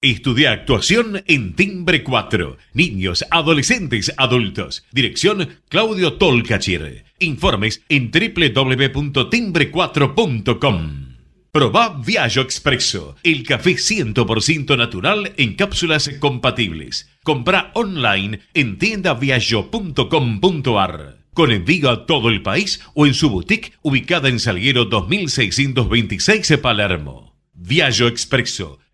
Estudia actuación en Timbre 4. Niños, adolescentes, adultos. Dirección Claudio Tolcachir. Informes en www.timbre4.com. Proba Viaggio Expresso, el café 100% natural en cápsulas compatibles. Compra online en tiendaviaggio.com.ar. Con envío a todo el país o en su boutique ubicada en Salguero 2626 Palermo. Viaggio Expresso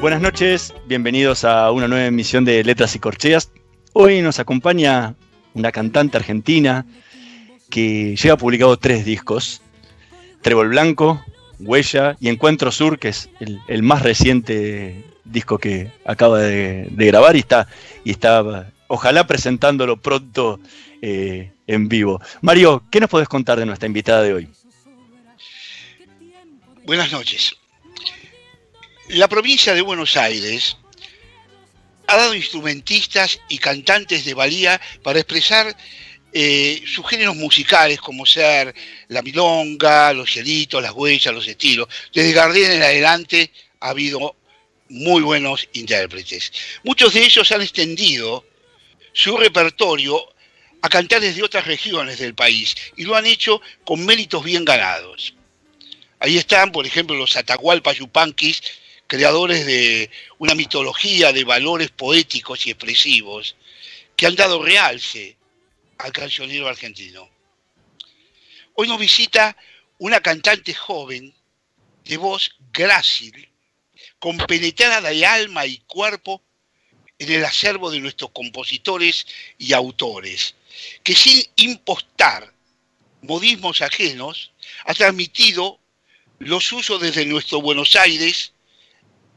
Buenas noches, bienvenidos a una nueva emisión de Letras y Corcheas. Hoy nos acompaña una cantante argentina que lleva publicado tres discos, Trébol Blanco, Huella y Encuentro Sur, que es el, más reciente disco que acaba de, grabar y está, y está ojalá presentándolo pronto eh, en vivo. Mario, ¿qué nos podés contar de nuestra invitada de hoy? Buenas noches. La provincia de Buenos Aires ha dado instrumentistas y cantantes de valía para expresar eh, sus géneros musicales, como ser la milonga, los cielitos, las huellas, los estilos. Desde Gardien en adelante ha habido muy buenos intérpretes. Muchos de ellos han extendido su repertorio a cantantes de otras regiones del país y lo han hecho con méritos bien ganados. Ahí están, por ejemplo, los Atahualpa Yupanquis, creadores de una mitología de valores poéticos y expresivos que han dado realce al cancionero argentino. Hoy nos visita una cantante joven de voz grácil, compenetrada de alma y cuerpo en el acervo de nuestros compositores y autores, que sin impostar modismos ajenos ha transmitido los usos desde nuestro Buenos Aires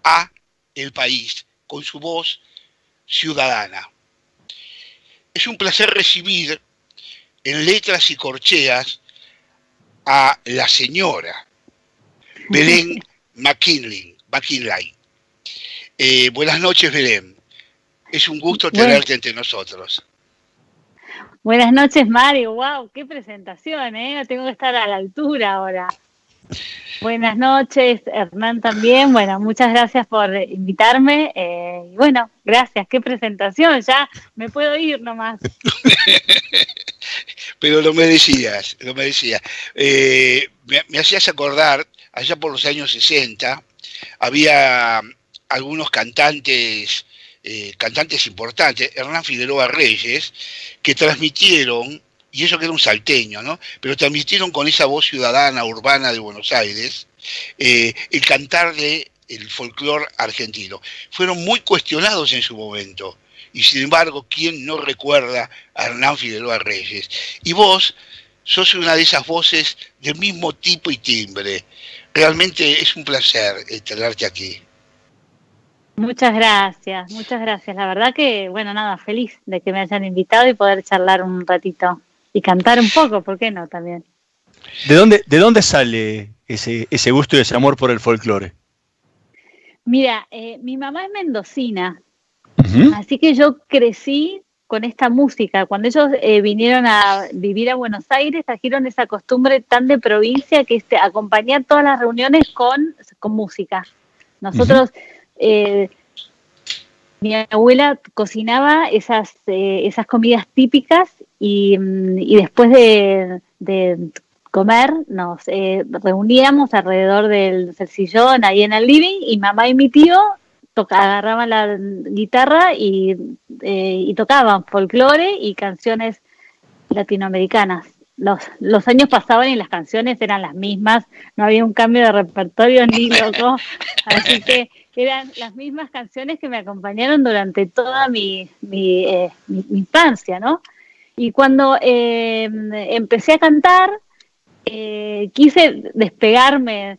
a el país con su voz ciudadana. Es un placer recibir en letras y corcheas a la señora Belén McKinley. McKinley. Eh, buenas noches, Belén. Es un gusto tenerte entre nosotros. Buenas noches, Mario. Wow, qué presentación, ¿eh? Tengo que estar a la altura ahora. Buenas noches, Hernán también. Bueno, muchas gracias por invitarme. Eh, bueno, gracias, qué presentación. Ya me puedo ir nomás. Pero lo merecías, lo merecías. Eh, me, hacías acordar, allá por los años 60, había algunos cantantes, eh, cantantes importantes, Hernán Figueroa Reyes, que transmitieron y eso que era un salteño, ¿no? Pero transmitieron con esa voz ciudadana, urbana de Buenos Aires, eh, el cantar de el folclore argentino. Fueron muy cuestionados en su momento. Y sin embargo, ¿quién no recuerda a Hernán Figueroa Reyes? Y vos sos una de esas voces del mismo tipo y timbre. Realmente es un placer eh, tenerte aquí. Muchas gracias, muchas gracias. La verdad que, bueno, nada, feliz de que me hayan invitado y poder charlar un ratito y cantar un poco, ¿por qué no también? ¿De dónde, de dónde sale ese, ese gusto y ese amor por el folclore? Mira, eh, mi mamá es mendocina, así que yo crecí con esta música. Cuando ellos eh, vinieron a vivir a Buenos Aires, trajeron esa costumbre tan de provincia que es acompañar todas las reuniones con, con música. Nosotros, eh, mi abuela cocinaba esas, esas comidas típicas Mm, y, después de, comer nos eh, reuníamos alrededor del, sillón ahí en el living y mamá y mi tío agarraban la guitarra y, eh, y tocaban folclore y canciones latinoamericanas. Los, los años pasaban y las canciones eran las mismas, no había un cambio de repertorio ni loco, así que eran las mismas canciones que me acompañaron durante toda mi, mi, eh, mi infancia, ¿no? Y cuando eh, empecé a cantar, eh, quise despegarme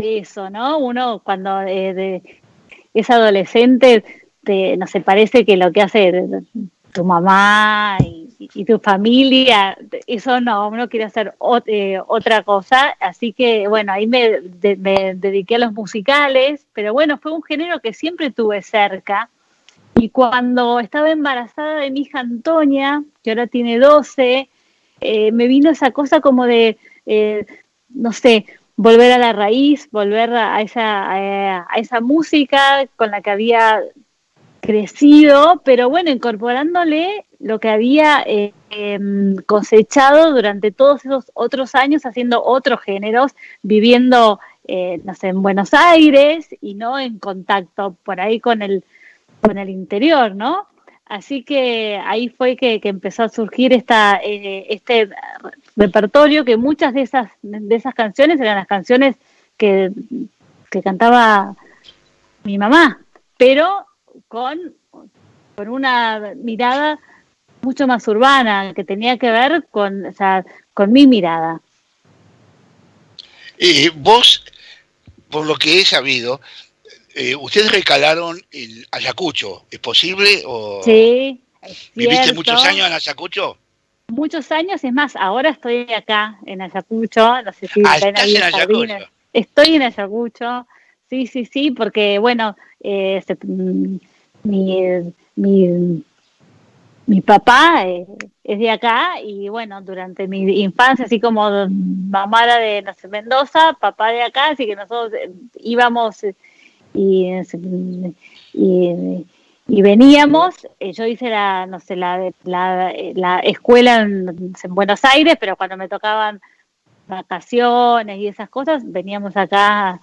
eso, ¿no? Uno cuando eh, es adolescente, te, no se parece que lo que hace tu mamá y, tu familia, eso no, uno quiere hacer eh, otra cosa, así que bueno, ahí me, me dediqué a los musicales, pero bueno, fue un género que siempre tuve cerca. Y cuando estaba embarazada de mi hija Antonia, que ahora tiene 12, eh, me vino esa cosa como de, eh, no sé, volver a la raíz, volver a esa, a esa música con la que había crecido, pero bueno, incorporándole lo que había eh, em, cosechado durante todos esos otros años haciendo otros géneros, viviendo, no sé, en Buenos Aires y no en contacto por ahí con el, con el interior, ¿no? Así que ahí fue que, empezó a surgir eh, este repertorio, que muchas de esas, de esas canciones eran las canciones que, cantaba mi mamá, pero con, con una mirada mucho más urbana, que tenía que ver con, o sea, con mi mirada. Eh, vos, por lo que he sabido, eh, ustedes recalaron en Ayacucho, ¿es posible? O... Sí. ¿Viviste muchos años en Ayacucho? Muchos años, es más, ahora estoy acá en Ayacucho, no sé si ah, estás en Ayacucho. Estoy en Ayacucho, sí, sí, sí, porque bueno, eh, mm, mi, mi, papá eh, es de acá y bueno, durante mi infancia, así como mamá era de Mendoza, papá de acá, así que nosotros íbamos y, y, veníamos, eh, yo hice la, no sé, la, la, escuela en, Buenos Aires, pero cuando me tocaban vacaciones y esas cosas, veníamos acá a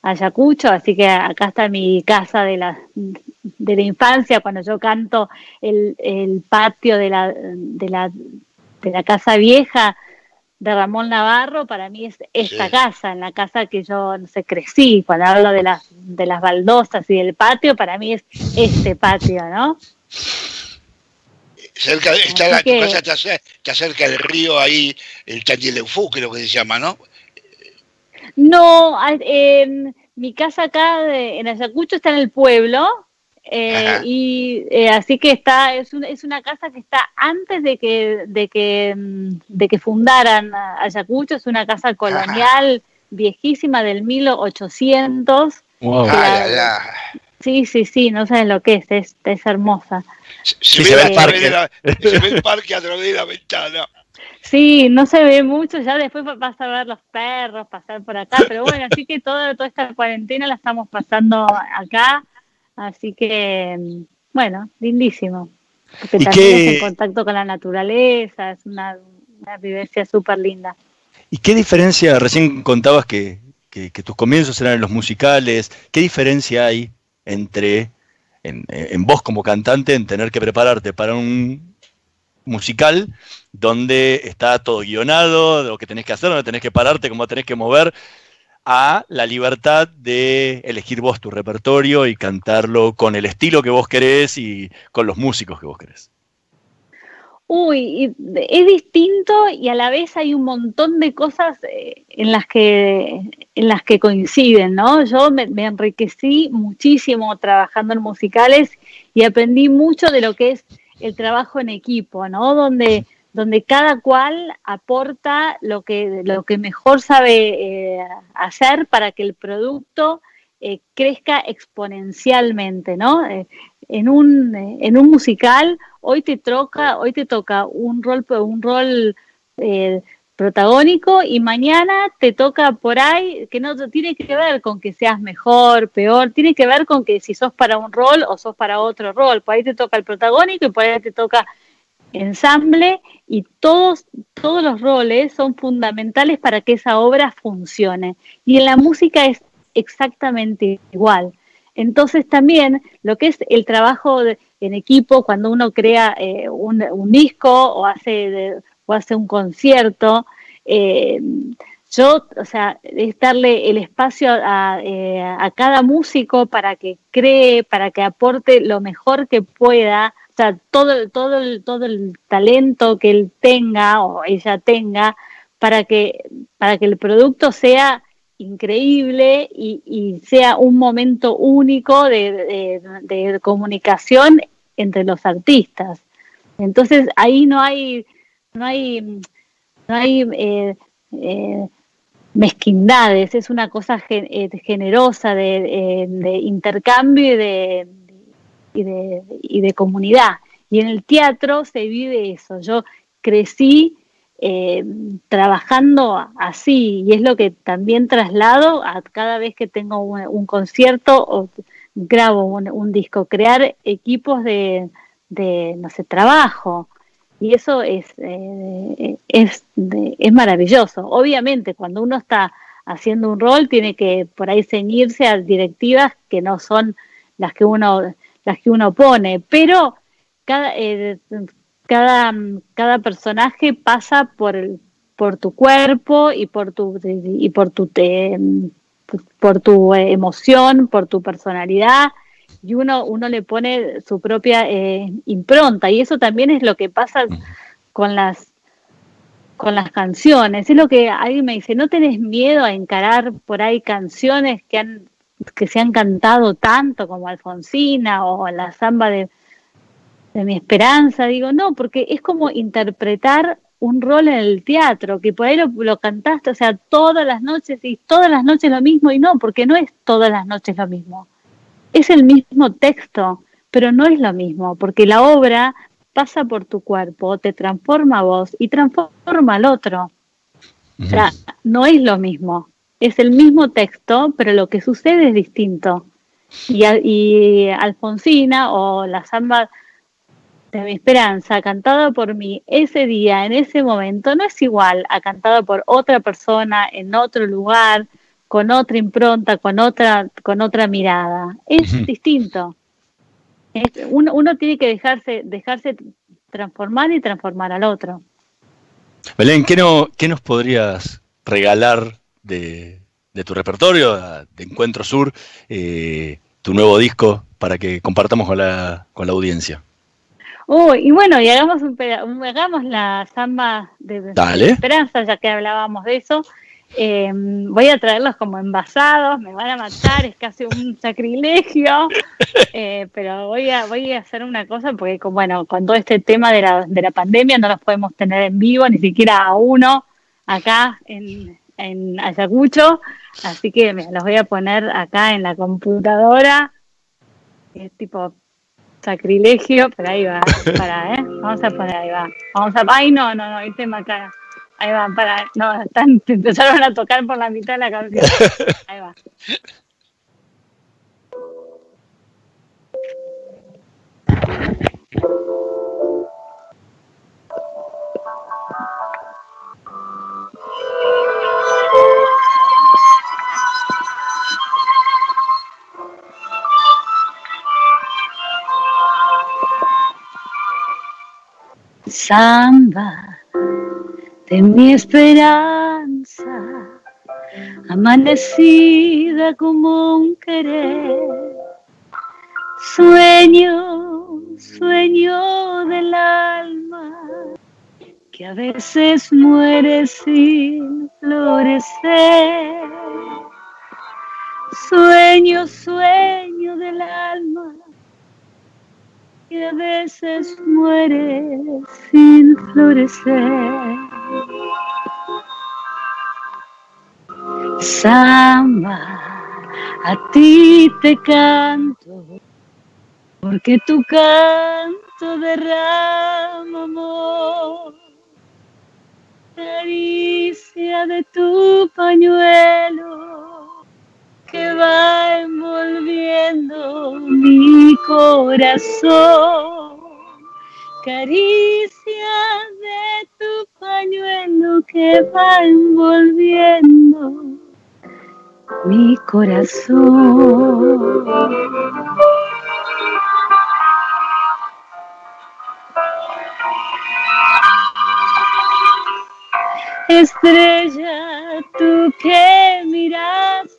Ayacucho, así que acá está mi casa de la, de la infancia, cuando yo canto el, el patio de la, de, la, de la casa vieja, de Ramón Navarro para mí es esta casa, en la casa que yo no sé, crecí, cuando hablo de las, de las baldosas y del patio, para mí es este patio, ¿no? Cerca, está la, tu casa está, cerca del río ahí, el Tandieleufú, que es lo que se llama, ¿no? No, mi casa acá en Ayacucho está en el pueblo, eh, y eh, así que está, es, es una casa que está antes de que, de que, mm, de que fundaran Ayacucho, es una casa colonial viejísima del 1800. Wow. Sí, sí, sí, no saben lo que es, es, es hermosa. Se, ve el parque. se, ve el parque a través de la ventana. Sí, no se ve mucho, ya después vas a ver los perros pasar por acá, pero bueno, así que toda, toda esta cuarentena la estamos pasando acá Así que, bueno, lindísimo. Porque también en contacto con la naturaleza, es una, vivencia súper linda. ¿Y qué diferencia, recién contabas que, tus comienzos eran en los musicales, qué diferencia hay entre, en, en vos como cantante, en tener que prepararte para un musical donde está todo guionado, lo que tenés que hacer, donde tenés que pararte, cómo tenés que mover, a la libertad de elegir vos tu repertorio y cantarlo con el estilo que vos querés y con los músicos que vos querés. Uy, es distinto y a la vez hay un montón de cosas eh, en las que, en las que coinciden, ¿no? Yo me, me enriquecí muchísimo trabajando en musicales y aprendí mucho de lo que es el trabajo en equipo, ¿no? Donde donde cada cual aporta lo que, lo que mejor sabe eh, hacer para que el producto eh, crezca exponencialmente, ¿no? Eh, en, un, en un musical, hoy te toca, hoy te toca un rol, un rol protagónico y mañana te toca por ahí que no tiene que ver con que seas mejor, peor, tiene que ver con que si sos para un rol o sos para otro rol, por ahí te toca el protagónico y por ahí te toca ensamble y todos, todos los roles son fundamentales para que esa obra funcione. Y en la música es exactamente igual. Entonces también lo que es el trabajo en equipo, cuando uno crea eh, un, disco o hace, o hace un concierto, eh, yo, o sea, es darle el espacio a, eh, a, cada músico para que cree, para que aporte lo mejor que pueda sea, todo, todo, el, todo el talento que él tenga o ella tenga para que, para que el producto sea increíble y, sea un momento único de, comunicación entre los artistas. Entonces ahí no hay, no hay, no hay eh, eh, mezquindades, es una cosa eh, generosa de, intercambio y de, y de, y de comunidad. Y en el teatro se vive eso. Yo crecí eh, trabajando así y es lo que también traslado a cada vez que tengo un, concierto o grabo un, disco, crear equipos de, no sé, trabajo. Y eso es, eh, es, es maravilloso. Obviamente, cuando uno está haciendo un rol, tiene que por ahí ceñirse a directivas que no son las que uno, las que uno pone, pero cada, eh, cada, cada personaje pasa por, por tu cuerpo y por tu, y por tu, por tu emoción, por tu personalidad, y uno, uno le pone su propia eh, impronta, y eso también es lo que pasa con las con las canciones. Es lo que alguien me dice, ¿no tenés miedo a encarar por ahí canciones que han que se han cantado tanto como Alfonsina o la samba de, de mi esperanza, digo, no, porque es como interpretar un rol en el teatro, que por ahí lo, cantaste, o sea, todas las noches y todas las noches lo mismo, y no, porque no es todas las noches lo mismo. Es el mismo texto, pero no es lo mismo, porque la obra pasa por tu cuerpo, te transforma a vos y transforma al otro. O sea, no es lo mismo. Es el mismo texto, pero lo que sucede es distinto. Y, y Alfonsina o la samba de mi esperanza, cantada por mí ese día, en ese momento, no es igual a cantada por otra persona en otro lugar, con otra impronta, con otra, con otra mirada. Es distinto. uno, uno, tiene que dejarse, dejarse transformar y transformar al otro. Belén, ¿qué, no, qué nos podrías regalar de, tu repertorio, de Encuentro Sur, eh, tu nuevo disco, para que compartamos con la, con la audiencia? y bueno, y hagamos, un, hagamos la samba de, esperanza, ya que hablábamos de eso. Eh, voy a traerlos como envasados, me van a matar, es casi un sacrilegio, eh, pero voy a, voy a hacer una cosa porque, bueno, con todo este tema de la, de la pandemia no los podemos tener en vivo, ni siquiera a uno acá en, en Ayacucho, así que los voy a poner acá en la computadora, es tipo sacrilegio, pero ahí va, para, ¿eh? Vamos a poner, ahí va. Vamos a, ay, no, no, no, tema acá. Ahí va, para, no, están, empezaron a tocar por la mitad de la canción. Ahí va. Samba de mi esperanza, amanecida como un querer, sueño, sueño del alma, que a veces muere sin florecer. Sueño, sueño del alma que a veces muere sin florecer. Samba, a ti te canto, porque tu canto derrama amor. Caricia de tu pañuelo corazón. Caricia de tu pañuelo que va envolviendo mi corazón. Estrella, tú que miras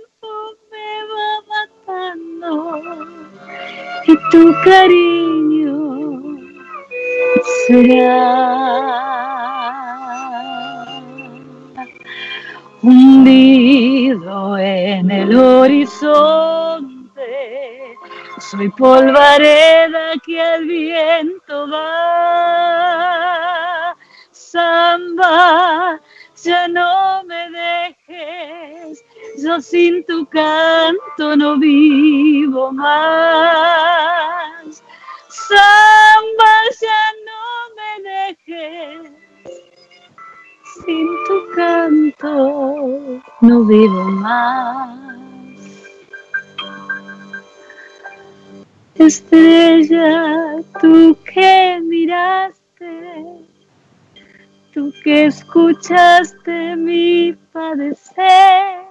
matando y tu cariño será hundido en el horizonte. Soy polvareda que al viento va. Samba, ya no sin tu canto no vivo más. Samba, ya no me dejes, sin tu canto no vivo más. Estrella, tú que miraste tú que escuchaste mi padecer.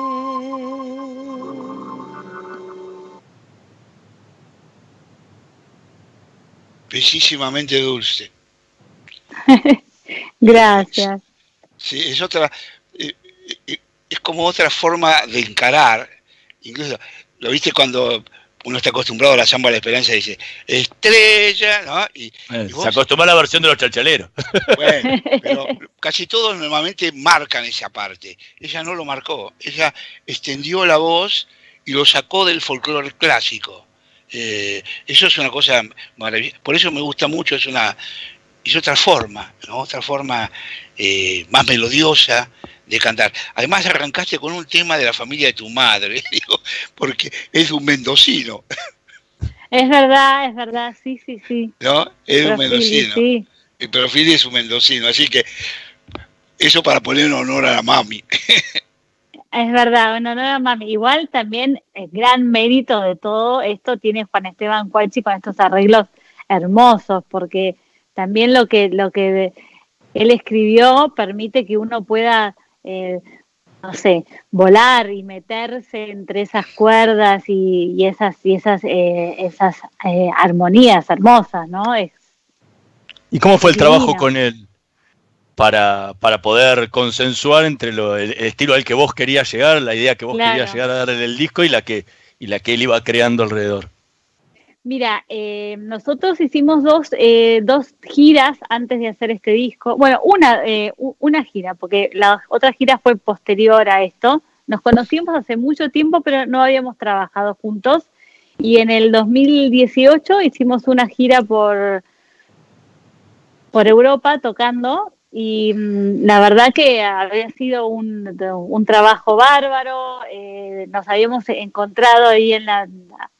Precisamente dulce. Gracias. Sí, es otra, eh, eh, es como otra forma de encarar. Incluso, ¿lo viste cuando uno está acostumbrado a la samba de la esperanza y dice, estrella, ¿no? Y, eh, Se acostumbra a la versión de los chalchaleros. Bueno, pero casi todos normalmente marcan esa parte. Ella no lo marcó. Ella extendió la voz y lo sacó del folclore clásico. Eh, eso es una cosa maravillosa. Por eso me gusta mucho, es una es otra forma, ¿no? otra forma eh, más melodiosa, de cantar. Además arrancaste con un tema de la familia de tu madre, digo, porque es un mendocino. Es verdad, es verdad, sí, sí, sí. ¿No? Es un mendocino. Sí. El perfil es un mendocino, así que eso para poner en honor a la mami. Es verdad, en honor a mami. Igual también el gran mérito de todo esto tiene Juan Esteban Cuachi con estos arreglos hermosos, porque también lo que, lo que él escribió permite que uno pueda eh, no sé, volar y meterse entre esas cuerdas y, esas, y esas, eh, esas eh, armonías hermosas, ¿no? Es, ¿Y cómo fue el trabajo con él para, para poder consensuar entre el, estilo al que vos querías llegar, la idea que vos querías llegar a dar en el disco y la que, y la que él iba creando alrededor? Mira, eh, nosotros hicimos dos, eh, dos giras antes de hacer este disco. Bueno, una, eh, una gira, porque la otra gira fue posterior a esto. Nos conocimos hace mucho tiempo, pero no habíamos trabajado juntos. Y en el 2018 hicimos una gira por, por Europa tocando y mm, la verdad que había sido un, un trabajo bárbaro, eh, nos habíamos encontrado ahí en la,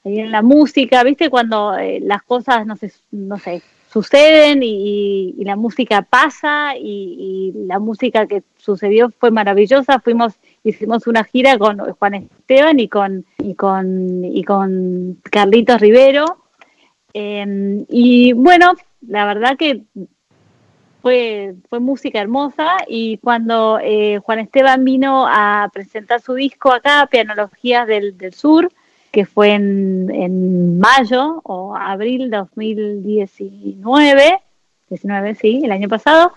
ahí en la música, ¿viste? Cuando eh, las cosas, no sé, no sé suceden y, la música pasa y, la música que sucedió fue maravillosa, fuimos hicimos una gira con Juan Esteban y con y con y con Carlitos Rivero em, y bueno la verdad que fue, fue música hermosa y cuando eh, Juan Esteban vino a presentar su disco acá, Pianologías del, del Sur, que fue en, mayo o abril de 2019, 19, sí, el año pasado.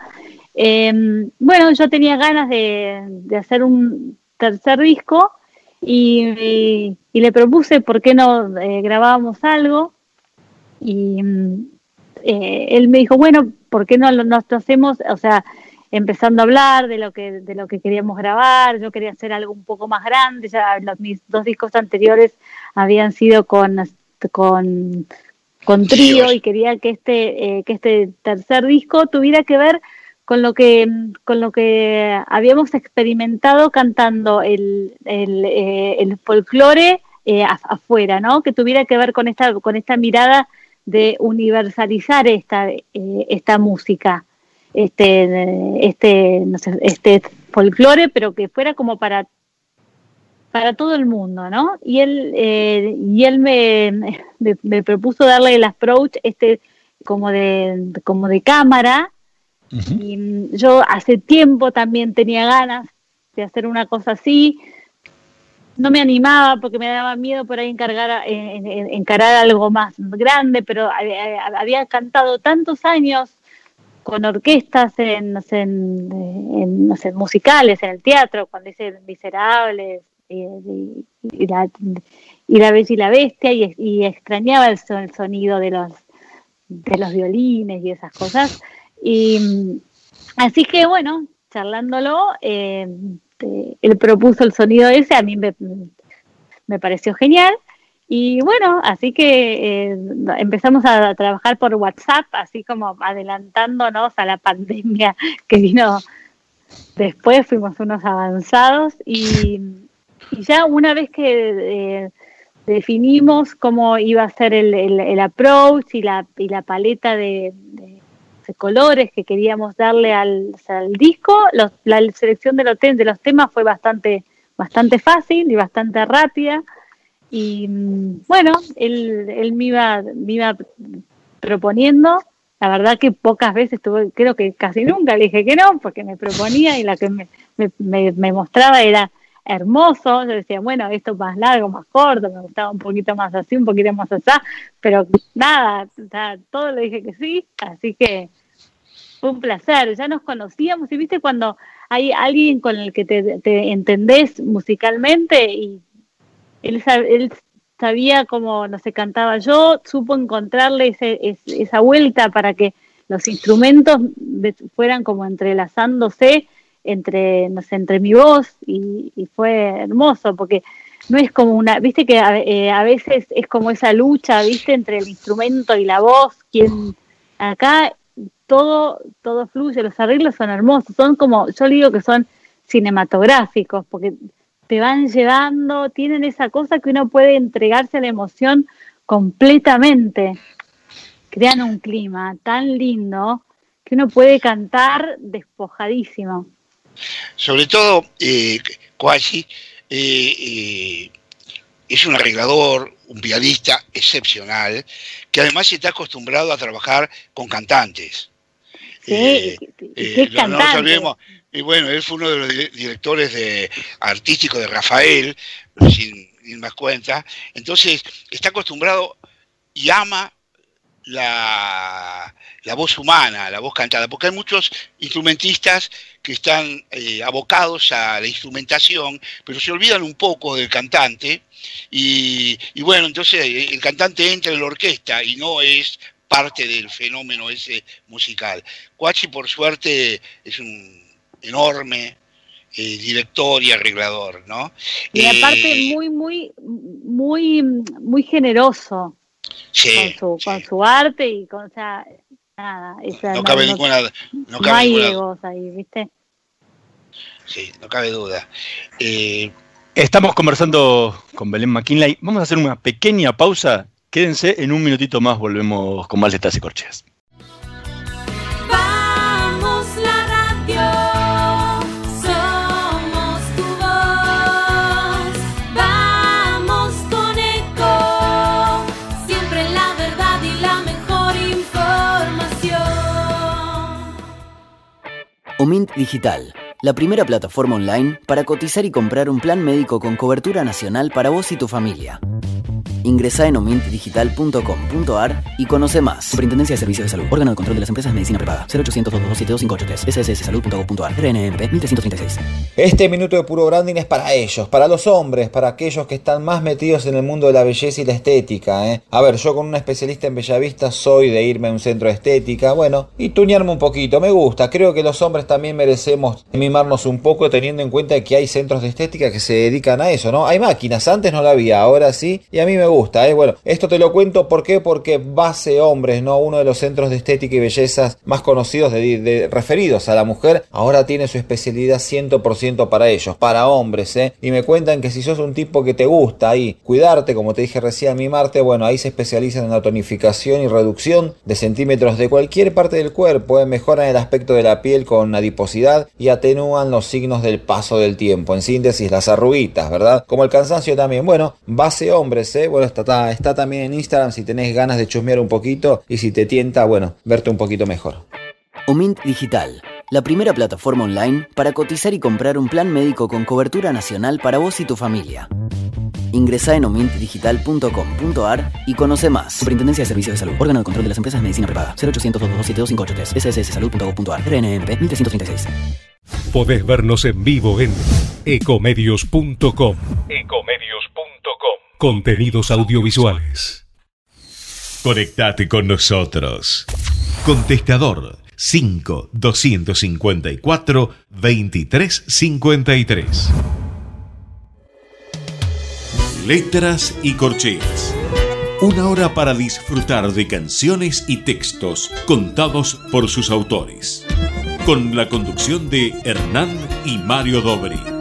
Em, bueno, yo tenía ganas de, hacer un tercer disco y, le propuse por qué no eh, grabábamos algo y eh, él me dijo, bueno, ¿por qué no nos hacemos, o sea, empezando a hablar de lo que de lo que queríamos grabar, yo quería hacer algo un poco más grande, ya los, mis dos discos anteriores habían sido con con, con trío y quería que este eh, que este tercer disco tuviera que ver con lo que con lo que habíamos experimentado cantando el, el, eh, el folclore eh, afuera, ¿no? Que tuviera que ver con esta con esta mirada de universalizar esta esta música este, este, no sé, este folclore, pero que fuera como para para todo el mundo, ¿no? Y él, eh, y él me, me, propuso darle el approach este como de, como de cámara. Y yo hace tiempo también tenía ganas de hacer una cosa así. No me animaba porque me daba miedo por ahí encargar, encarar algo más grande, pero había cantado tantos años con orquestas en, en, musicales, en el teatro, cuando dice Miserables y, la, y la Bella y la Bestia, y, extrañaba el, sonido de los, de los violines y esas cosas. Y así que bueno, charlándolo, eh, él propuso el sonido ese, a mí me, pareció genial. Y bueno, así que eh, empezamos a trabajar por WhatsApp, así como adelantándonos a la pandemia que vino después, fuimos unos avanzados y, ya una vez que eh, definimos cómo iba a ser el, el, approach y la, y la paleta de, colores que queríamos darle al, disco, la selección de los, de los temas fue bastante, bastante fácil y bastante rápida y bueno, él, él me, iba, me iba proponiendo. La verdad que pocas veces tuve, creo que casi nunca le dije que no, porque me proponía y la que me, me, mostraba era hermoso. Yo decía, bueno, esto más largo, más corto, me gustaba un poquito más así, un poquito más allá, pero nada, todo le dije que sí, así que fue un placer. Ya nos conocíamos y viste cuando hay alguien con el que te, te entendés musicalmente y él, sabía cómo, no sé, cantaba yo, supo encontrarle esa vuelta para que los instrumentos fueran como entrelazándose entre, no sé, entre mi voz y, fue hermoso porque no es como una, viste que eh, a, veces es como esa lucha, viste, entre el instrumento y la voz, quien acá todo, todo fluye, los arreglos son hermosos, son como, yo digo que son cinematográficos, porque te van llevando, tienen esa cosa que uno puede entregarse a la emoción completamente. Crean un clima tan lindo que uno puede cantar despojadísimo. Sobre todo, eh, eh, eh, es un arreglador, un pianista excepcional, que además está acostumbrado a trabajar con cantantes. Sí, eh, cantante. Y bueno, él fue uno de los directores de, artísticos de Rafael, sin, más cuenta. Entonces, está acostumbrado y ama la, voz humana, la voz cantada, porque hay muchos instrumentistas que están eh, abocados a la instrumentación, pero se olvidan un poco del cantante. Y, y, bueno, entonces el cantante entra en la orquesta y no es parte del fenómeno ese musical. Cuachi, por suerte, es un enorme eh, director y arreglador, ¿no? Y aparte eh, muy, muy, muy, muy generoso con, su, con su arte y con, o sea, nada, no, cabe ninguna, no, cabe hay egos ahí, ¿viste? Sí, no cabe duda. Eh, Estamos conversando con Belén McKinley. Vamos a hacer una pequeña pausa. Quédense, en un minutito más volvemos con más letras y corcheas. Omint Digital, la primera plataforma online para cotizar y comprar un plan médico con cobertura nacional para vos y tu familia. Ingresa en omintdigital.com.ar y conoce más. Superintendencia de Servicios de Salud. Órgano de Control de las Empresas de Medicina Prepaga. 0800 227 sssalud.gov.ar. RNMP 1336. Este minuto de puro branding es para ellos, para los hombres, para aquellos que están más metidos en el mundo de la belleza y la estética. ¿eh? A ver, yo con una especialista en Bellavista soy de irme a un centro de estética, bueno, y tuñarme un poquito. Me gusta. Creo que los hombres también merecemos mimarnos un poco teniendo en cuenta que hay centros de estética que se dedican a eso, ¿no? Hay máquinas, antes no la había, ahora sí, y a mí me gusta, ¿eh? Bueno, esto te lo cuento ¿por qué? porque Base Hombres, ¿no? Uno de los centros de estética y bellezas más conocidos de, referidos a la mujer, ahora tiene su especialidad 100% para ellos, para hombres, ¿eh? Y me cuentan que si sos un tipo que te gusta ahí, cuidarte, como te dije recién, mimarte, bueno, ahí se especializan en la tonificación y reducción de centímetros de cualquier parte del cuerpo, ¿eh? mejoran el aspecto de la piel con adiposidad y atenúan los signos del paso del tiempo. En síntesis, las arruguitas, ¿verdad? Como el cansancio también. Bueno, base hombres, ¿eh? Bueno, está, está también en Instagram si tenés ganas de chusmear un poquito y si te tienta, bueno, verte un poquito mejor. Omint Digital, la primera plataforma online para cotizar y comprar un plan médico con cobertura nacional para vos y tu familia. Ingresa en omintdigital.com.ar y conoce más. Superintendencia de Servicios de Salud. Órgano de Control de las Empresas de Medicina Prepaga. 0800 227 sssalud.gov.ar. RNMP 1336. Podés vernos en vivo en ecomedios.com. Ecomedios.com. Contenidos audiovisuales. Conectate con nosotros. Contestador 5 254 2353. Letras y corcheas. Una hora para disfrutar de canciones y textos contados por sus autores. Con la conducción de Hernán y Mario Dobri.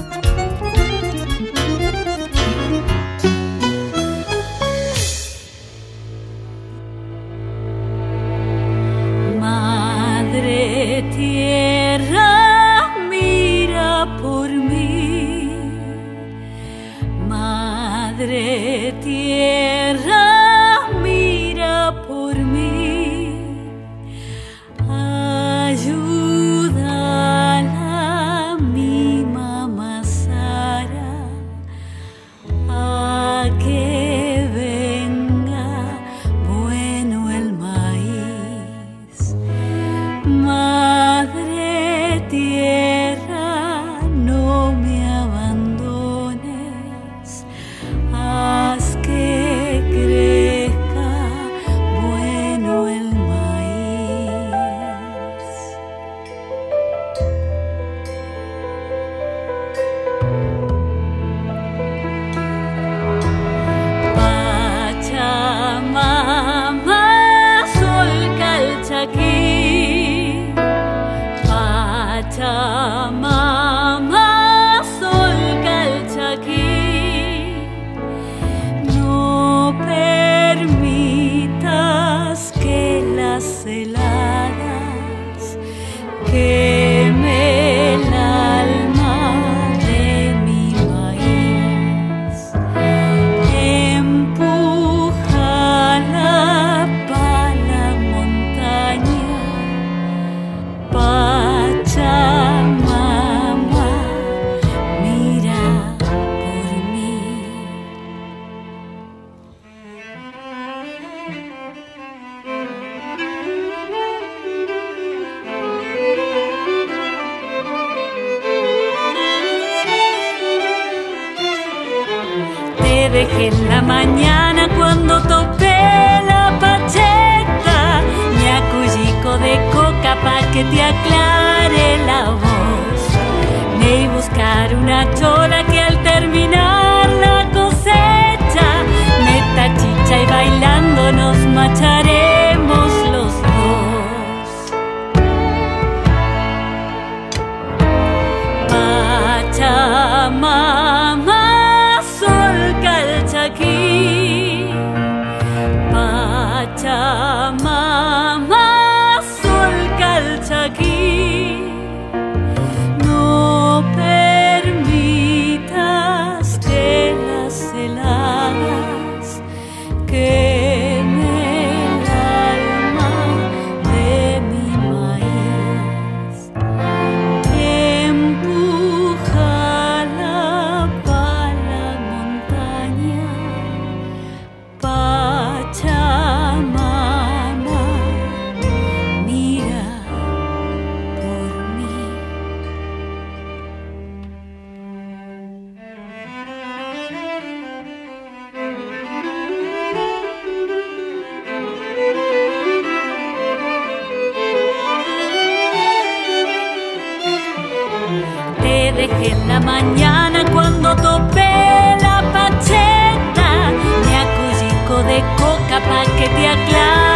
Dejé en la mañana cuando topé la pacheta. Me acullico de coca pa' que te aclare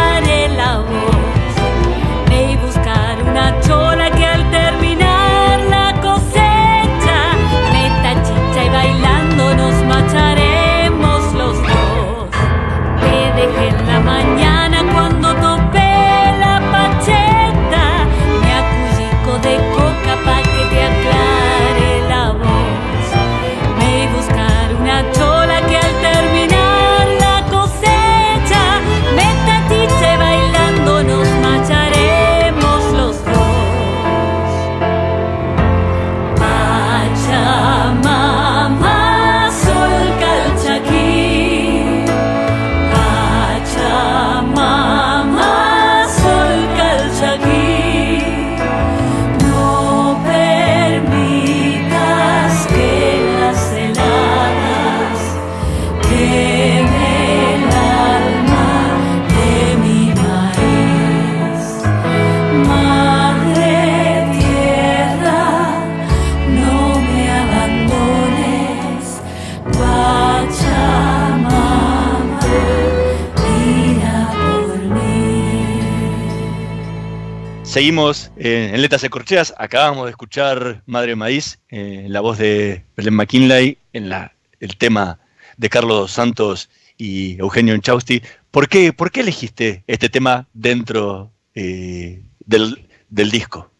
Seguimos eh, en Letras de Corcheas. Acabamos de escuchar Madre Maíz, eh, la voz de Belén McKinley, en la, el tema de Carlos Santos y Eugenio Enchausti. ¿Por qué, ¿Por qué elegiste este tema dentro eh, del, del disco?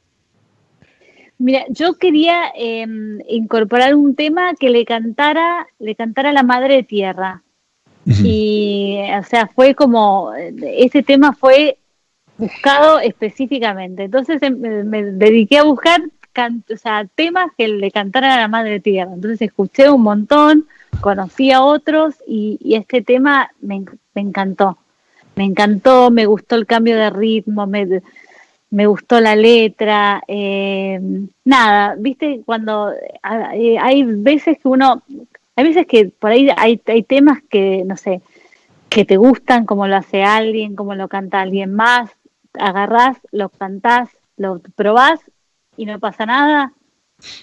Mira, yo quería eh, incorporar un tema que le cantara, le cantara la madre tierra. Y, o sea, fue como, ese tema fue buscado específicamente. Entonces em, me, me dediqué a buscar temas que le cantaran a la madre tierra. Entonces escuché un montón, conocí a otros y, este tema me, en- me encantó. Me encantó, me gustó el cambio de ritmo, me, gustó la letra. eh, nada, viste, cuando eh, hay veces que uno, hay veces que por ahí hay, hay temas que, no sé, que te gustan, como lo hace alguien, como lo canta alguien más, agarrás, lo cantás, lo probás y no pasa nada.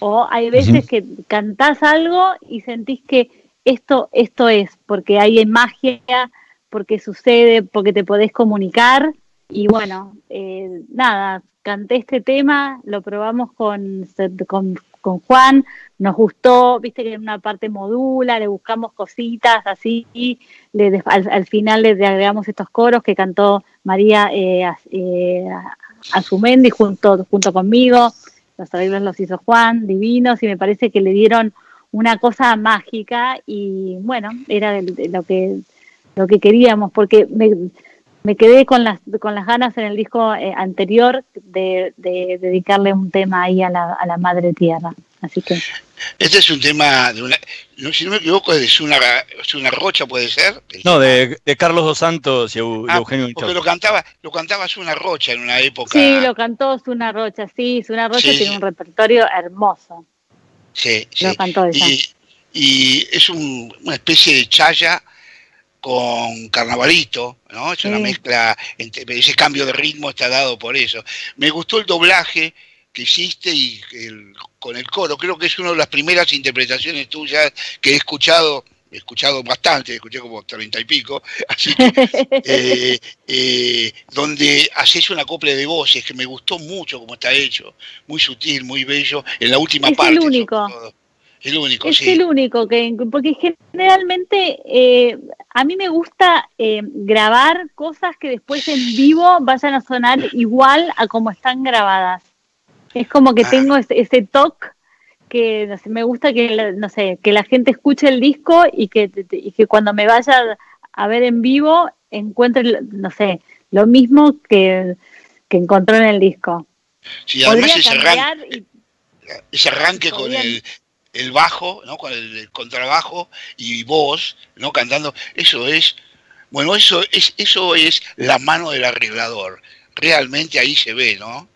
O hay veces que cantás algo y sentís que esto, esto es, porque hay magia, porque sucede, porque te podés comunicar. Y bueno, eh, nada, canté este tema, lo probamos con, con, con Juan, nos gustó, viste que en una parte modula, le buscamos cositas así, le, al, al final le agregamos estos coros que cantó María eh, eh, Azumendi junto, junto conmigo, los arreglos los hizo Juan, divinos, y me parece que le dieron una cosa mágica y bueno, era lo que lo que queríamos, porque me, me quedé con las con las ganas en el disco eh, anterior de, de dedicarle un tema ahí a la, a la madre tierra. Así que Este es un tema de una, no, si no me equivoco, es una, es una rocha, puede ser. No, de, de Carlos Dos Santos y, Ah, Eugenio porque Enchausti. lo cantaba, lo cantaba una rocha en una época. sí, lo cantó Zuna Rocha, sí, Zuna Rocha Sí. tiene un repertorio hermoso. Sí, sí. Lo cantó ella. Y, y es un- una especie de chaya con carnavalito, ¿no? Es una Sí. mezcla, entre, ese cambio de ritmo está dado por eso. Me gustó el doblaje que hiciste y el- con el coro, creo que es una de las primeras interpretaciones tuyas que he escuchado, he escuchado bastante, escuché como treinta y pico, así que eh, eh, donde haces un acople de voces que me gustó mucho como está hecho, muy sutil, muy bello, en la última Es el parte. sobre único. todo. El único, Es sí. el único que, porque generalmente eh, a mí me gusta eh, grabar cosas que después en vivo vayan a sonar igual a como están grabadas. Es como que Ah. tengo ese, ese toque que no sé, me gusta que la, no sé que la gente escuche el disco y que y que cuando me vaya a ver en vivo encuentre no sé lo mismo que, que encontró en el disco. Sí, además Podría ese, arran- y ese arranque con el, el bajo, ¿no? Con el, el contrabajo y voz, ¿no? Cantando, eso es, bueno, eso es, eso es la mano del arreglador. Realmente ahí se ve, ¿no?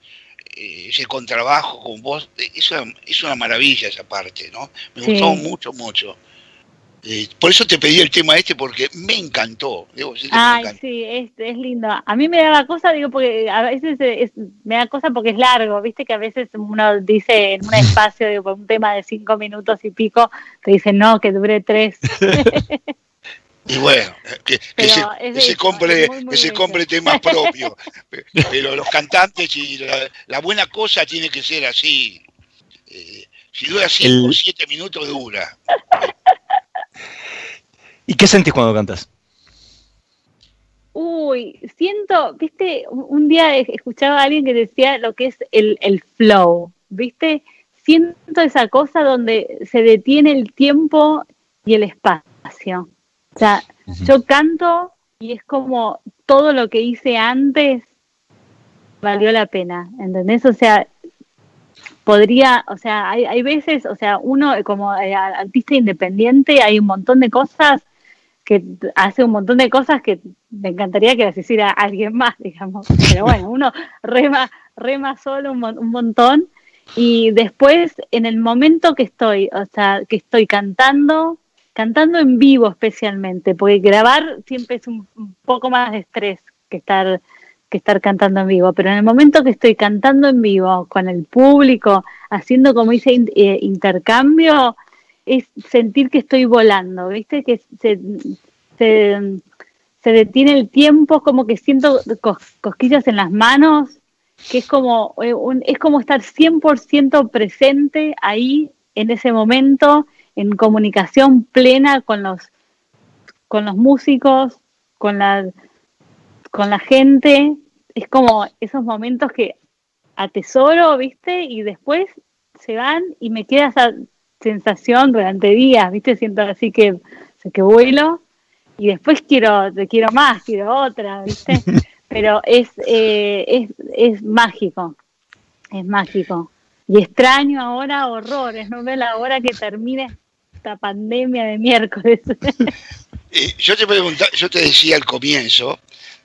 Eh, ese contrabajo con voz, eh, es una, es una maravilla esa parte, ¿no? Me Sí. gustó mucho, mucho. Eh, por eso te pedí el tema este porque me encantó. Ay, sí, es, es, lindo. A mí me daba cosa, digo, porque a veces me da cosa porque es largo, viste que a veces uno dice en un espacio, digo, un tema de cinco minutos y pico, te dicen no, que dure tres. Y bueno, que, se, compre, que se compre temas propios. Pero los cantantes y la, buena cosa tiene que ser así. Eh, si dura 5 o 7 minutos, dura. ¿Y qué sentís cuando cantas? Uy, siento, viste, un día escuchaba a alguien que decía lo que es el, el flow, viste, siento esa cosa donde se detiene el tiempo y el espacio. O sea, yo canto y es como todo lo que hice antes valió la pena, ¿entendés? O sea, podría, o sea, hay, hay veces, o sea, uno como eh, artista independiente hay un montón de cosas que hace un montón de cosas que me encantaría que las hiciera alguien más, digamos. Pero bueno, uno rema, rema solo un, un montón y después en el momento que estoy, o sea, que estoy cantando, cantando en vivo especialmente, porque grabar siempre es un, poco más de estrés que estar que estar cantando en vivo, pero en el momento que estoy cantando en vivo con el público, haciendo como dice eh, intercambio, es sentir que estoy volando, ¿viste? Que se, se, detiene el tiempo, como que siento cosquillas en las manos, que es como, eh, es como estar 100% presente ahí en ese momento en comunicación plena con los, con los músicos, con la, con la gente. Es como esos momentos que atesoro, ¿viste? Y después se van y me queda esa sensación durante días, ¿viste? Siento así que, que vuelo y después quiero, te quiero más, quiero otra, ¿viste? Pero es, eh, es, es mágico, es mágico. Y extraño ahora horrores, no veo la hora que termine esta pandemia de miércoles. Eh, yo te yo te decía al comienzo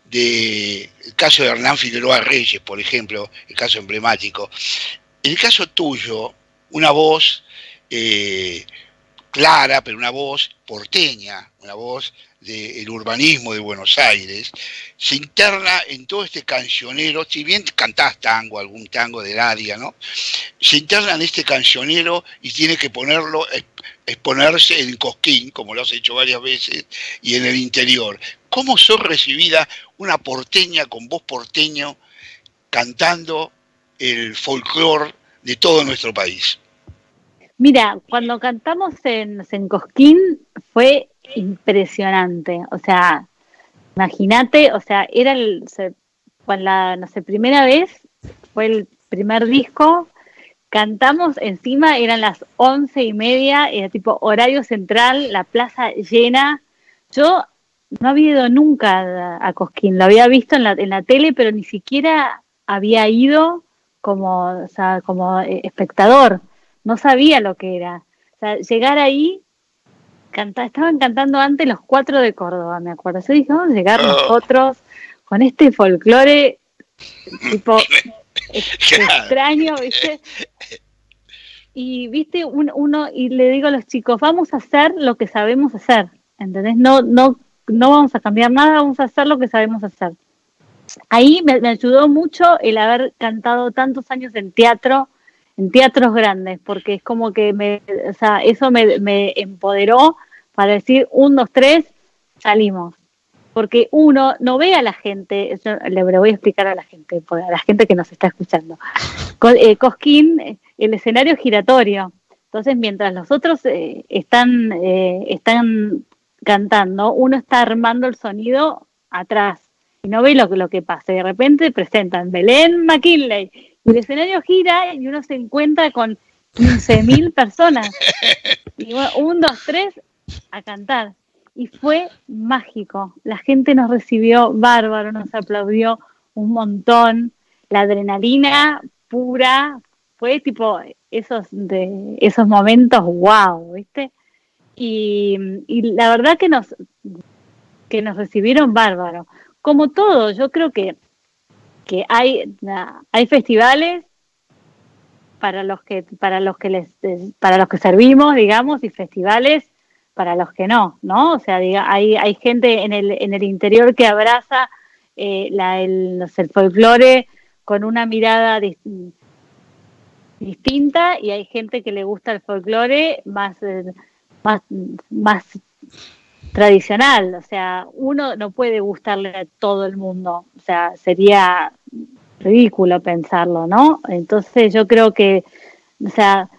del caso de Hernán Figueroa Reyes, por ejemplo, el caso emblemático. En el caso tuyo, una voz eh, clara, pero una voz porteña, una voz del urbanismo de Buenos Aires, se interna en todo este cancionero, si bien cantás tango, algún tango de Ladia, ¿no? Se interna en este cancionero y tiene que ponerlo, exponerse en Cosquín, como lo has hecho varias veces, y en el interior. ¿Cómo sos recibida una porteña con voz porteño cantando el folclore de todo nuestro país? Mira, cuando cantamos en, en Cosquín fue impresionante. O sea, imagínate, o sea, era el, la, no sé, primera vez, fue el primer disco, cantamos encima, eran las once y media, era tipo horario central, la plaza llena. Yo no había ido nunca a, Cosquín, lo había visto en la, en la tele, pero ni siquiera había ido como, o sea, como eh, espectador, no sabía lo que era. O sea, llegar ahí estaban cantando antes los cuatro de Córdoba, me acuerdo. Yo dije, vamos a llegar oh. nosotros con este folclore tipo extraño, ¿viste? Y viste, uno, y le digo a los chicos, vamos a hacer lo que sabemos hacer, ¿entendés? No, no, no vamos a cambiar nada, vamos a hacer lo que sabemos hacer. Ahí me, ayudó mucho el haber cantado tantos años en teatro, en teatros grandes, porque es como que me, o sea, eso me, me empoderó para decir un, dos, tres, salimos. Porque uno no ve a la gente, le voy a explicar a la gente, a la gente que nos está escuchando. Eh, Cosquín, el escenario giratorio. Entonces, mientras los otros eh, están, eh, están cantando, uno está armando el sonido atrás y no ve lo, lo que pasa. De repente presentan Belén McKinley y el escenario gira y uno se encuentra con 15.000 personas. Y bueno, un, dos, tres, a cantar. Y fue mágico. La gente nos recibió bárbaro, nos aplaudió un montón. La adrenalina pura fue tipo esos, de, esos momentos, wow, ¿viste? Y, la verdad que nos, que nos recibieron bárbaro. Como todo, yo creo que, que hay, hay festivales para los que para los que les para los que servimos digamos y festivales para los que no, ¿no? O sea, diga, hay, hay gente en el, en el interior que abraza eh, la, el, no el folclore con una mirada dis- distinta y hay gente que le gusta el folclore más, eh, más, más tradicional. O sea, uno no puede gustarle a todo el mundo. O sea, sería ridículo pensarlo, ¿no? Entonces yo creo que, o sea,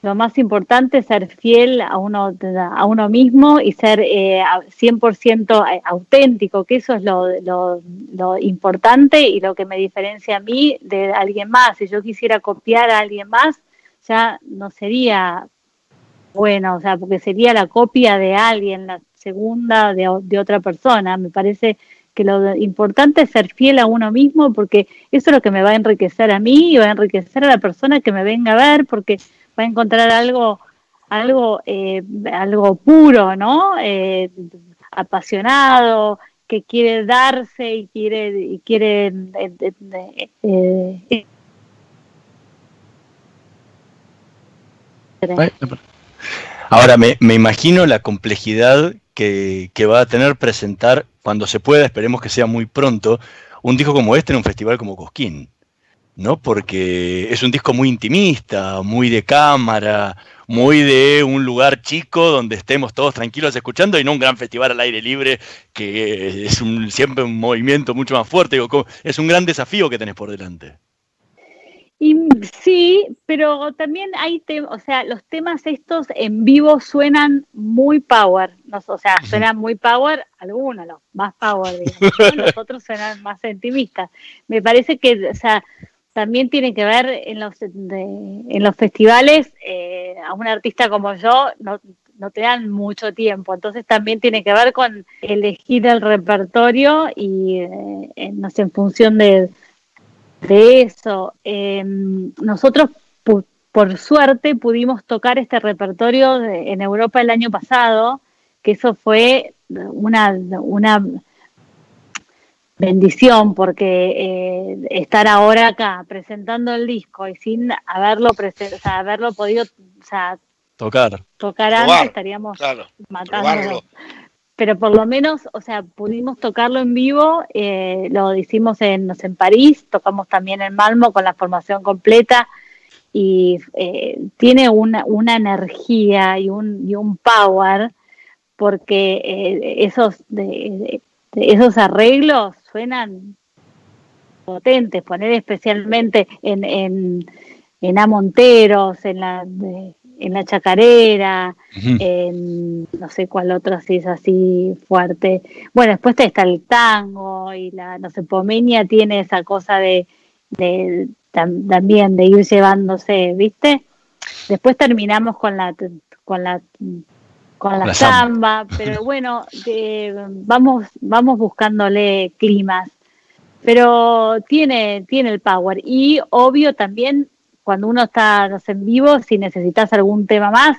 lo más importante es ser fiel a uno, a uno mismo y ser eh, a- 100% auténtico, que eso es lo, lo, lo importante y lo que me diferencia a mí de alguien más. Si yo quisiera copiar a alguien más, ya no sería bueno, o sea, porque sería la copia de alguien, la segunda de, de otra persona. Me parece que lo importante es ser fiel a uno mismo porque eso es lo que me va a enriquecer a mí y va a enriquecer a la persona que me venga a ver porque va a encontrar algo algo eh, algo puro, ¿no? Eh, apasionado, que quiere darse y quiere y quiere eh, eh, eh, eh, Ahora, me, imagino la complejidad que, que va a tener presentar cuando se pueda, esperemos que sea muy pronto, un disco como este en un festival como Cosquín. ¿no? Porque es un disco muy intimista, muy de cámara, muy de un lugar chico donde estemos todos tranquilos escuchando y no un gran festival al aire libre que es un, siempre un movimiento mucho más fuerte. Es un gran desafío que tenés por delante. Y sí, pero también hay temas, o sea, los temas estos en vivo suenan muy power, no, o sea, suenan muy power, algunos, los más power, digamos, los otros suenan más intimistas. Me parece que, o sea, también tiene que ver en los, de- en los festivales, eh, a un artista como yo no, no te dan mucho tiempo, entonces también tiene que ver con elegir el repertorio y, eh, en- no sé, en función de de eso. Eh, nosotros, pu- por suerte, pudimos tocar este repertorio de- en Europa el año pasado, que eso fue una, una bendición, porque eh, estar ahora acá presentando el disco y sin haberlo, o sea, haberlo podido o sea, Tocar. tocar antes, estaríamos Claro, matando probarlo. Pero por lo menos, o sea, pudimos tocarlo en vivo, eh, lo hicimos en, en París, tocamos también en Malmo con la formación completa y eh, tiene una, una energía y un, y un power porque eh, esos, de esos arreglos suenan potentes, poner especialmente en, en, en A Monteros, en la, de- en la Chacarera, en no sé cuál otro así es así fuerte. Bueno, después está el tango y la, no sé, Pomenia tiene esa cosa de, de tam- también de ir llevándose, ¿viste? Después terminamos con la con la con la, La samba. pero bueno, de- vamos vamos buscándole climas. Pero tiene tiene el power y obvio también cuando uno está en vivo, si necesitas algún tema más,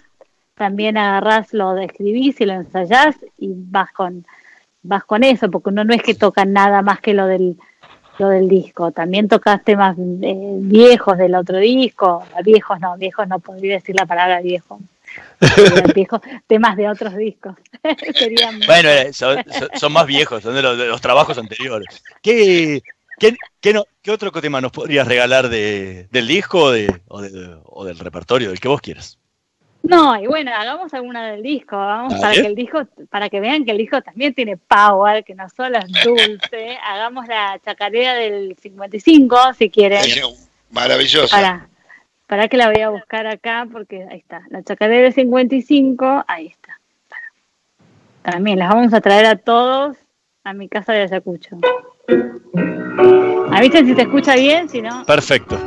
también agarrás, lo escribís y lo ensayás y vas con, vas con eso, porque uno no es que tocan nada más que lo del, lo del disco, también tocas temas eh, viejos del otro disco, viejos no, viejos no podría decir la palabra viejo, viejos, temas de otros discos. Serían Bueno, eh, son más viejos, son de los, de los trabajos anteriores. ¿Qué, qué, qué no- qué otro tema nos podrías regalar de, del disco o, de- o de- o del repertorio, del que vos quieras? No, y bueno, hagamos alguna del disco, vamos para que el disco, para que vean que el disco también tiene power, que no solo es dulce. hagamos la chacarera del 55, si quieren. Maravillosa. Para, para que la voy a buscar acá, porque ahí está. La chacarera del 55, ahí está. También las vamos a traer a todos a mi casa de Ayacucho. Avisen si se escucha bien, si no. Perfecto.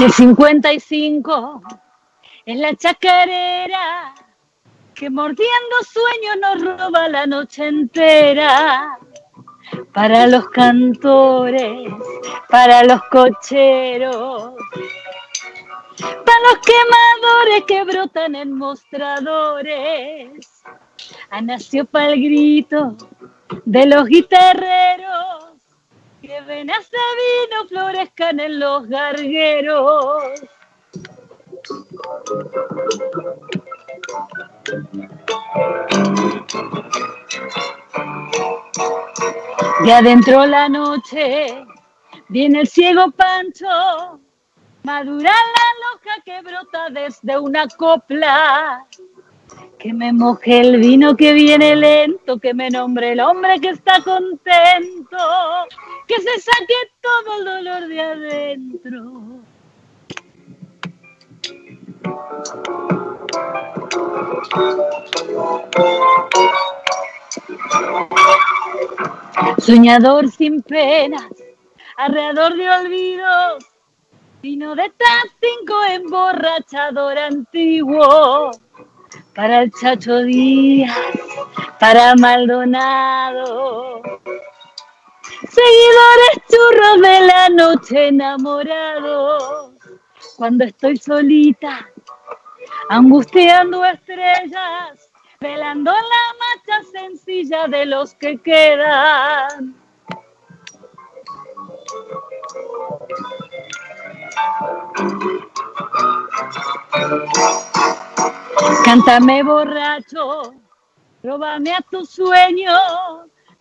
El 55 es la chacarera que mordiendo sueños nos roba la noche entera. Para los cantores, para los cocheros, para los quemadores que brotan en mostradores. Ha nació para el grito de los guitarreros que venas de vino florezcan en los gargueros. De adentro la noche viene el ciego Pancho, madura la loja que brota desde una copla. Que me moje el vino que viene lento, que me nombre el hombre que está contento, que se saque todo el dolor de adentro. Soñador sin penas, alrededor de olvidos, vino de cinco emborrachador antiguo. Para el Chacho Díaz, para Maldonado. Seguidores churros de la noche enamorados. Cuando estoy solita, angustiando estrellas, velando la marcha sencilla de los que quedan. Cántame borracho, róbame a tu sueño,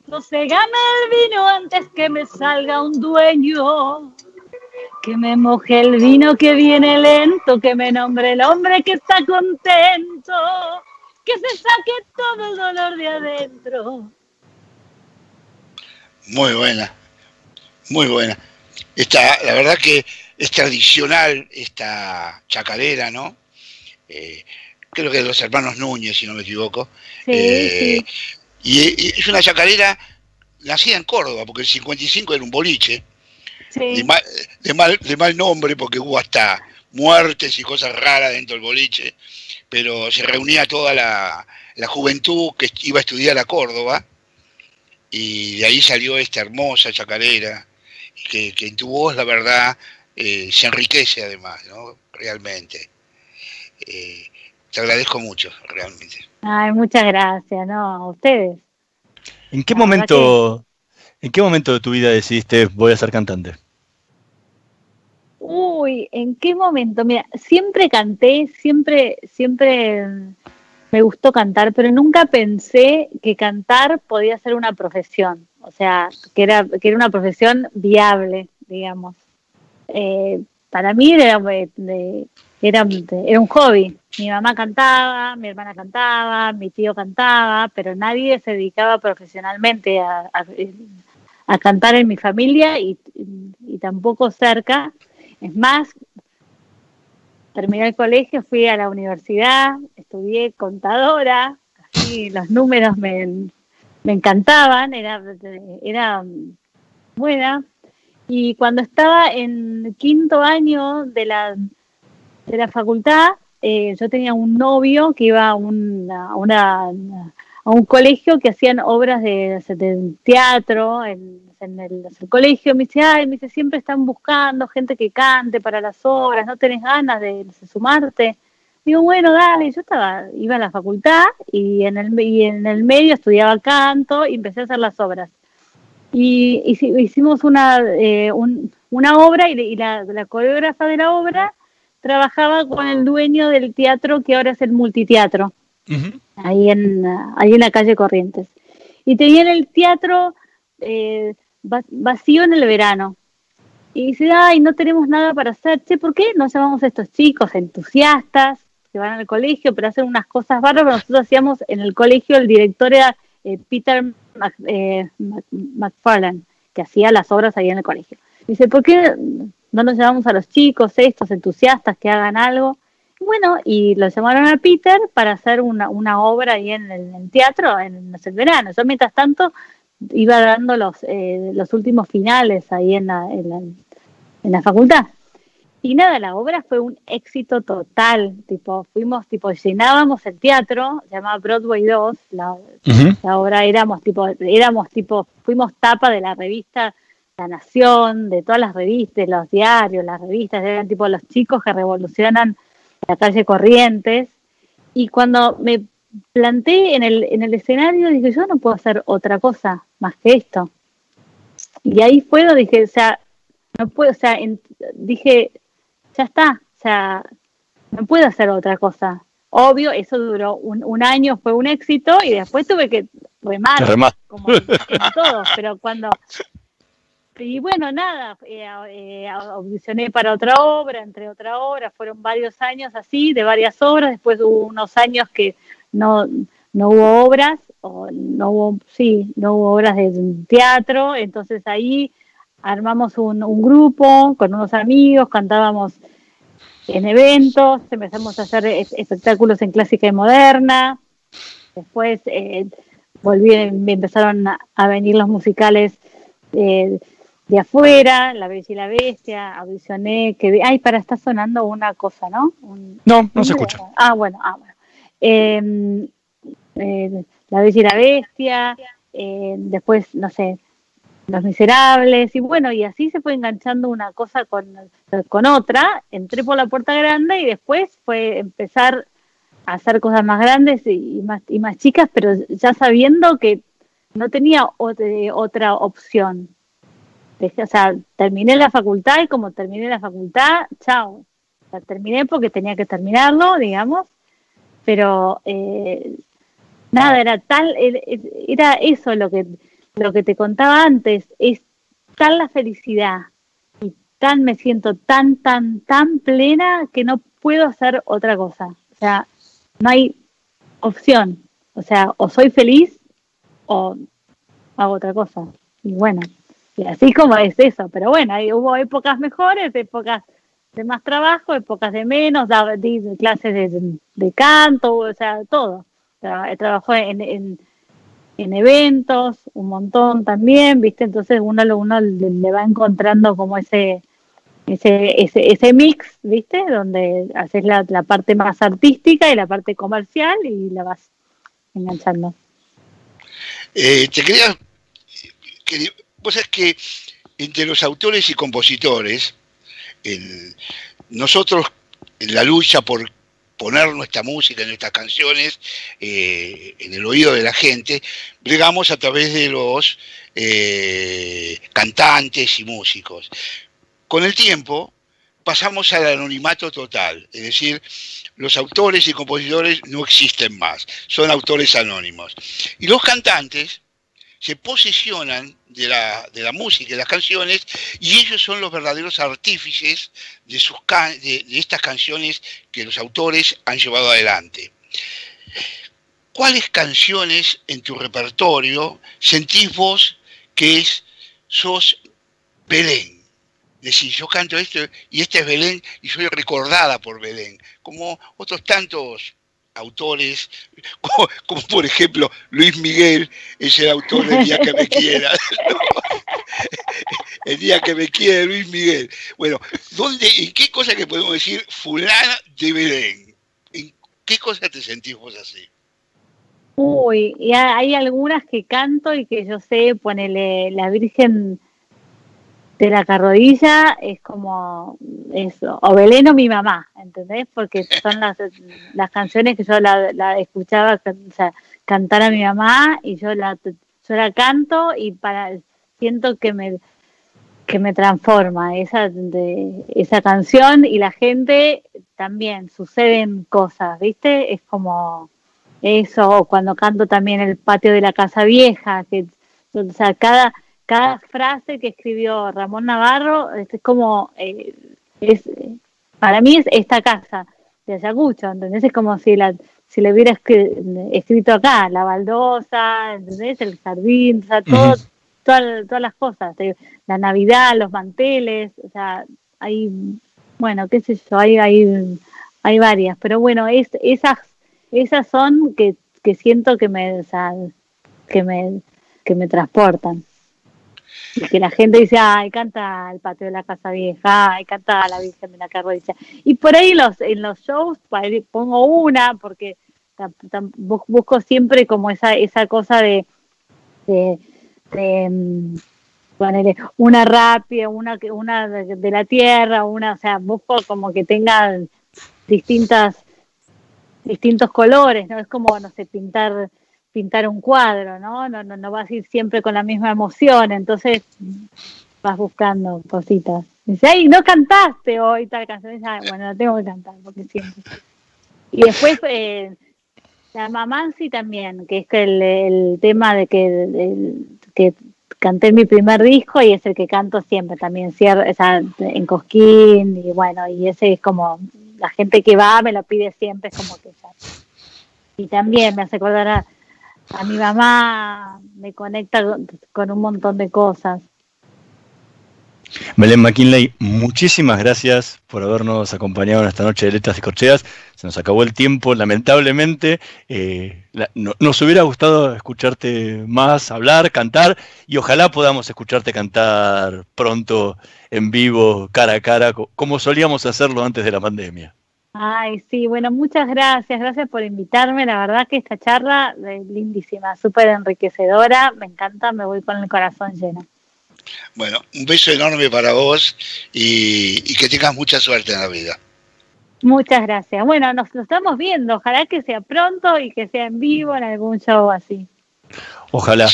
sosegame el vino antes que me salga un dueño. Que me moje el vino que viene lento, que me nombre el hombre que está contento, que se saque todo el dolor de adentro. Muy buena, muy buena. Esta, la verdad que es tradicional esta chacarera, ¿no? Eh, creo que de los hermanos Núñez, si no me equivoco. Eh, y, y es una chacarera nacida en Córdoba, porque el 55 era un boliche de, mal, de, mal, nombre, porque hubo hasta muertes y cosas raras dentro del boliche, pero se reunía toda la, juventud que iba a estudiar a Córdoba, y de ahí salió esta hermosa chacarera, que, en tu voz, la verdad, eh, se enriquece además, ¿no? Realmente. Eh, te agradezco mucho, realmente. Ay, muchas gracias, ¿no? A ustedes. ¿En qué momento, en qué momento de tu vida decidiste voy a ser cantante? Uy, ¿en qué momento? Mira, siempre canté, siempre, siempre me gustó cantar, pero nunca pensé que cantar podía ser una profesión, o sea, que era, que era una profesión viable, digamos. Eh, para mí era, un hobby. Mi mamá cantaba, mi hermana cantaba, mi tío cantaba, pero nadie se dedicaba profesionalmente a, cantar en mi familia y, tampoco cerca. Es más, terminé el colegio, fui a la universidad, estudié contadora, así los números me, encantaban, era buena. Y cuando estaba en quinto año de la, de la facultad, eh, yo tenía un novio que iba a, una, una, a un colegio que hacían obras de, de teatro en en el, colegio, me dice, ay, me dice, siempre están buscando gente que cante para las obras, ¿no tenés ganas de, sumarte? Digo, bueno, dale, yo estaba, iba a la facultad y en el, y en el medio estudiaba canto y empecé a hacer las obras. Y, hicimos una, eh, una obra y, la, coreógrafa de la obra trabajaba con el dueño del teatro que ahora es el multiteatro, ahí, en, ahí en la calle Corrientes. Y tenía en el teatro eh, vacío en el verano. Y dice, ay, no tenemos nada para hacer. Che, ¿por qué no llamamos a estos chicos entusiastas que van al colegio, pero hacen unas cosas bárbaras? Nosotros hacíamos en el colegio, el director era eh, Peter eh, McFarlane, que hacía las obras ahí en el colegio. Dice, ¿por qué no nos llamamos a los chicos, estos entusiastas, que hagan algo? bueno, y lo llamaron a Peter para hacer una, una obra ahí en el, teatro en, en el verano. Yo, mientras tanto, iba dando los, eh, los últimos finales ahí en la, en la, facultad. Y nada, la obra fue un éxito total, tipo, fuimos, tipo, llenábamos el teatro, se llamaba Broadway 2, la, la, obra éramos tipo, éramos tipo, fuimos tapa de la revista La Nación, de todas las revistas, los diarios, las revistas, eran tipo los chicos que revolucionan la calle Corrientes. Y cuando me planté en el, en el escenario, dije, yo no puedo hacer otra cosa más que esto. y ahí fue donde dije, o sea, no puedo, o sea, dije, ya está, o sea, no puedo hacer otra cosa. Obvio, eso duró un, año, fue un éxito y después tuve que remar, como en, todo, pero cuando... Y bueno, nada, eh, eh, audicioné para otra obra, entre otra obra, fueron varios años así, de varias obras, después hubo unos años que no, no hubo obras, o no hubo, sí, no hubo obras de teatro, entonces ahí armamos un, un grupo con unos amigos, cantábamos en eventos, empezamos a hacer espectáculos en clásica y moderna, después eh, volví, empezaron a, venir los musicales eh, de afuera, La Bella y la Bestia, audicioné, que ay, para, está sonando una cosa, ¿no? no, no se escucha. Ah, bueno, ah, bueno. Em, eh, la Bella y la Bestia, eh, después, no sé, Los Miserables, y bueno, y así se fue enganchando una cosa con, con otra, entré por la puerta grande y después fue empezar a hacer cosas más grandes y más, y más chicas, pero ya sabiendo que no tenía otra opción. O sea, terminé la facultad y como terminé la facultad, chao. La terminé porque tenía que terminarlo, digamos, pero eh, nada, era tal, era eso lo que, lo que te contaba antes, es tal la felicidad y tan me siento tan, tan, tan plena que no puedo hacer otra cosa. O sea, no hay opción. O sea, o soy feliz o hago otra cosa. Y bueno, y así como es eso. Pero bueno, hubo épocas mejores, épocas de más trabajo, épocas de menos, daba, clases de, canto, o sea, todo trabajó en, en, eventos, un montón también, ¿viste? Entonces uno, uno le, va encontrando como ese, ese, ese, ese mix, ¿viste? Donde haces la, la parte más artística y la parte comercial y la vas enganchando. Eh, te quería, que, vos sabés que entre los autores y compositores, nosotros en la lucha por poner nuestra música, nuestras canciones eh, en el oído de la gente, bregamos a través de los eh, cantantes y músicos. Con el tiempo pasamos al anonimato total, es decir, los autores y compositores no existen más, son autores anónimos. Y los cantantes se posicionan de la, de la música y de las canciones y ellos son los verdaderos artífices de, sus de, estas canciones que los autores han llevado adelante. ¿Cuáles canciones en tu repertorio sentís vos que es, sos Belén? Decís, yo canto esto y este es Belén y soy recordada por Belén, como otros tantos autores, como, por ejemplo Luis Miguel es el autor del Día que me quiera. el Día que me quiera, Luis Miguel. Bueno, ¿dónde, ¿en qué cosa que podemos decir fulana de Belén? ¿En qué cosa te sentís vos así? Uy, y hay algunas que canto y que yo sé, ponele la Virgen de la carrodilla es como eso, o Belén o mi mamá, ¿entendés? Porque son las, las canciones que yo la, escuchaba cantar a mi mamá y yo la, yo la canto y para siento que me que me transforma esa de, esa canción y la gente también suceden cosas, ¿viste? Es como eso, cuando canto también el patio de la casa vieja, que o sea, cada cada frase que escribió Ramón Navarro es como, eh, es, para mí es esta casa de Ayacucho, ¿entendés? Es como si la si le hubiera escrito acá, la baldosa, ¿entendés? El jardín, o sea, todo, todas, las cosas, la Navidad, los manteles, o sea, hay, bueno, qué sé yo, hay, hay, hay varias, pero bueno, es, esas, esas son que, que siento que me, que me, que me transportan. Y que la gente dice, ay, canta el patio de la casa vieja, ay, canta la Virgen de la Carrodilla. Y por ahí los, en los shows pongo una, porque busco siempre como esa, esa cosa de, de, mm, una rápida, una, una de, la tierra, una, o sea, busco como que tenga distintas distintos colores, ¿no? Es como, no sé, pintar pintar un cuadro, ¿no? No, no, no vas a ir siempre con la misma emoción, entonces vas buscando cositas. Dice, ay, no cantaste hoy tal canción. Dice, bueno, la tengo que cantar porque siempre. Y después eh, la Mamansi también, que es el, el tema de que, que canté mi primer disco y es el que canto siempre también, o sea, en Cosquín y bueno, y ese es como la gente que va me lo pide siempre, es como que ya. Y también me hace acordar a, a mi mamá, me conecta con un montón de cosas. Belén McKinley, muchísimas gracias por habernos acompañado en esta noche de Letras y Corcheas. Se nos acabó el tiempo, lamentablemente. Eh, nos hubiera gustado escucharte más, hablar, cantar, y ojalá podamos escucharte cantar pronto, en vivo, cara a cara, como solíamos hacerlo antes de la pandemia. Ay, sí, bueno, muchas gracias, gracias por invitarme. La verdad que esta charla es lindísima, súper enriquecedora, me encanta, me voy con el corazón lleno. Bueno, un beso enorme para vos y, que tengas mucha suerte en la vida. Muchas gracias. Bueno, nos, estamos viendo. Ojalá que sea pronto y que sea en vivo en algún show así. Ojalá.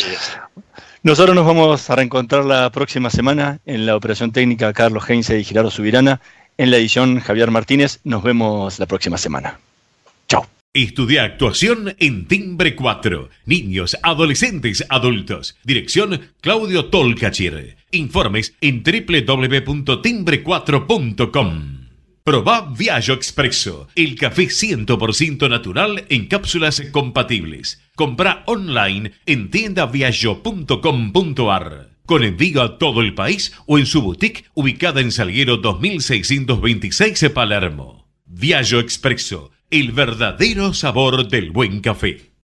Nosotros nos vamos a reencontrar la próxima semana en la operación técnica Carlos Heinze y Girardo Subirana. En la edición Javier Martínez. Nos vemos la próxima semana. Chao. Estudia actuación en Timbre 4. Niños, adolescentes, adultos. Dirección Claudio Tolcachir. Informes en www.timbre4.com. Proba Viaggio Expresso, el café 100% natural en cápsulas compatibles. Compra online en tiendaviaggio.com.ar. Con envío a todo el país o en su boutique ubicada en Salguero 2626 Palermo. Viaggio Expresso el verdadero sabor del buen café.